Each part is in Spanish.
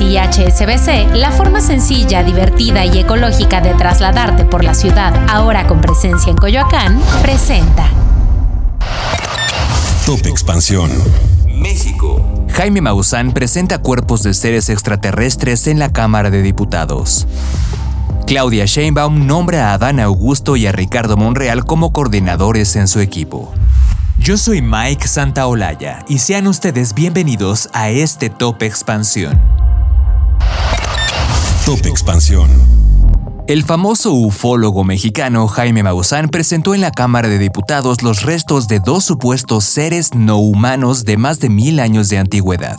Y HSBC, la forma sencilla, divertida y ecológica de trasladarte por la ciudad, ahora con presencia en Coyoacán, presenta. Top Expansión. México. Jaime Maussan presenta cuerpos de seres extraterrestres en la Cámara de Diputados. Claudia Sheinbaum nombra a Adán Augusto y a Ricardo Monreal como coordinadores en su equipo. Yo soy Mike Santaolalla y sean ustedes bienvenidos a este Top Expansión. Top Expansión. El famoso ufólogo mexicano Jaime Maussan presentó en la Cámara de Diputados los restos de dos supuestos seres no humanos de más de mil años de antigüedad.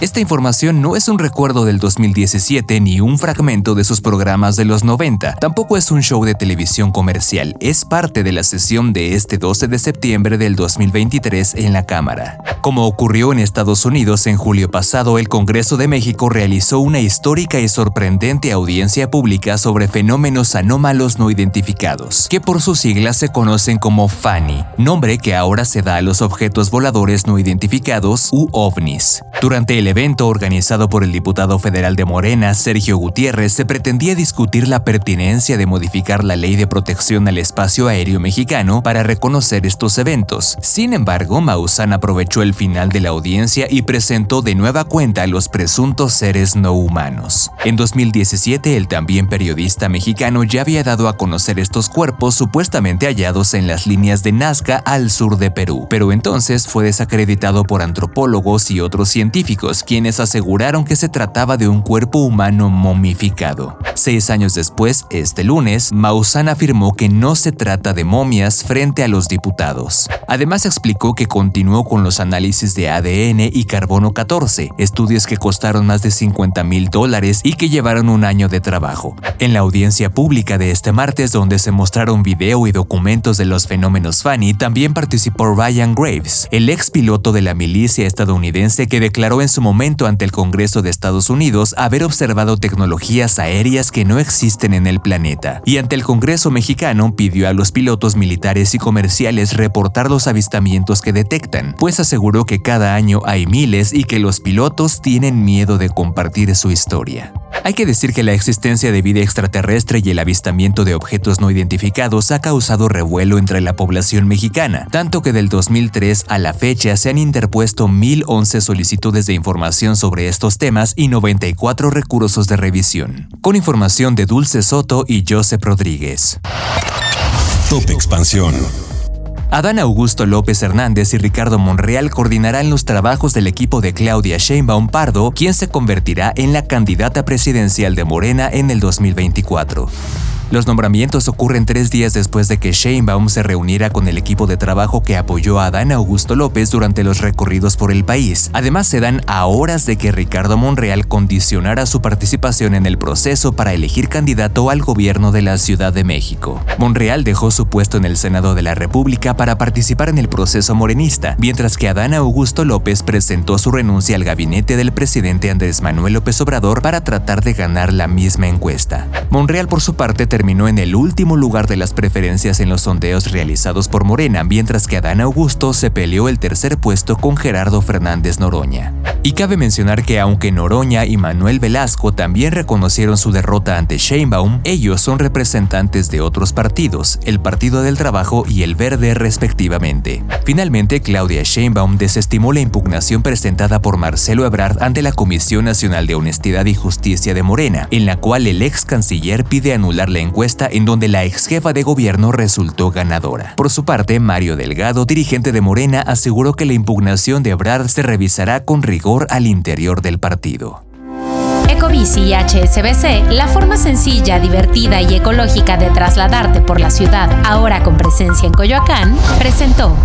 Esta información no es un recuerdo del 2017 ni un fragmento de sus programas de los 90, tampoco es un show de televisión comercial, es parte de la sesión de este 12 de septiembre del 2023 en la Cámara. Como ocurrió en Estados Unidos en julio pasado, el Congreso de México realizó una histórica y sorprendente audiencia pública sobre fenómenos anómalos no identificados, que por sus siglas se conocen como FANI, nombre que ahora se da a los objetos voladores no identificados u ovnis. Durante el evento organizado por el diputado federal de Morena, Sergio Gutiérrez, se pretendía discutir la pertinencia de modificar la ley de protección al espacio aéreo mexicano para reconocer estos eventos. Sin embargo, Maussan aprovechó el final de la audiencia y presentó de nueva cuenta a los presuntos seres no humanos. En 2017, el también periodista mexicano ya había dado a conocer estos cuerpos supuestamente hallados en las líneas de Nazca al sur de Perú, pero entonces fue desacreditado por antropólogos y otros científicos quienes aseguraron que se trataba de un cuerpo humano momificado. Seis años después, este lunes, Maussan afirmó que no se trata de momias frente a los diputados. Además explicó que continuó con los análisis de ADN y carbono 14, estudios que costaron más de 50 mil dólares y que llevaron un año de trabajo. En la audiencia pública de este martes, donde se mostraron video y documentos de los fenómenos Fanny, también participó Ryan Graves, el ex piloto de la milicia estadounidense que declaró en su momento ante el Congreso de Estados Unidos haber observado tecnologías aéreas que no existen en el planeta, y ante el Congreso mexicano pidió a los pilotos militares y comerciales reportar los avistamientos que detectan, pues aseguró que cada año hay miles y que los pilotos tienen miedo de compartir su historia. Hay que decir que la existencia de vida extraterrestre y el avistamiento de objetos no identificados ha causado revuelo entre la población mexicana, tanto que del 2003 a la fecha se han interpuesto 1.011 solicitudes de información sobre estos temas y 94 recursos de revisión. Con información de Dulce Soto y Joseph Rodríguez. Top Expansión. Adán Augusto López Hernández y Ricardo Monreal coordinarán los trabajos del equipo de Claudia Sheinbaum Pardo, quien se convertirá en la candidata presidencial de Morena en el 2024. Los nombramientos ocurren tres días después de que Sheinbaum se reuniera con el equipo de trabajo que apoyó a Adán Augusto López durante los recorridos por el país. Además, se dan a horas de que Ricardo Monreal condicionara su participación en el proceso para elegir candidato al gobierno de la Ciudad de México. Monreal dejó su puesto en el Senado de la República para participar en el proceso morenista, mientras que Adán Augusto López presentó su renuncia al gabinete del presidente Andrés Manuel López Obrador para tratar de ganar la misma encuesta. Monreal, por su parte, terminó en el último lugar de las preferencias en los sondeos realizados por Morena, mientras que Adán Augusto se peleó el tercer puesto con Gerardo Fernández Noroña. Y cabe mencionar que aunque Noroña y Manuel Velasco también reconocieron su derrota ante Sheinbaum, ellos son representantes de otros partidos, el Partido del Trabajo y el Verde respectivamente. Finalmente, Claudia Sheinbaum desestimó la impugnación presentada por Marcelo Ebrard ante la Comisión Nacional de Honestidad y Justicia de Morena, en la cual el ex canciller pide anular la encuesta en donde la ex jefa de gobierno resultó ganadora. Por su parte, Mario Delgado, dirigente de Morena, aseguró que la impugnación de Ebrard se revisará con rigor al interior del partido. Ecobici y HSBC, la forma sencilla, divertida y ecológica de trasladarte por la ciudad, ahora con presencia en Coyoacán, presentó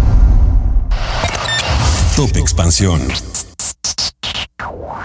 Top Expansión.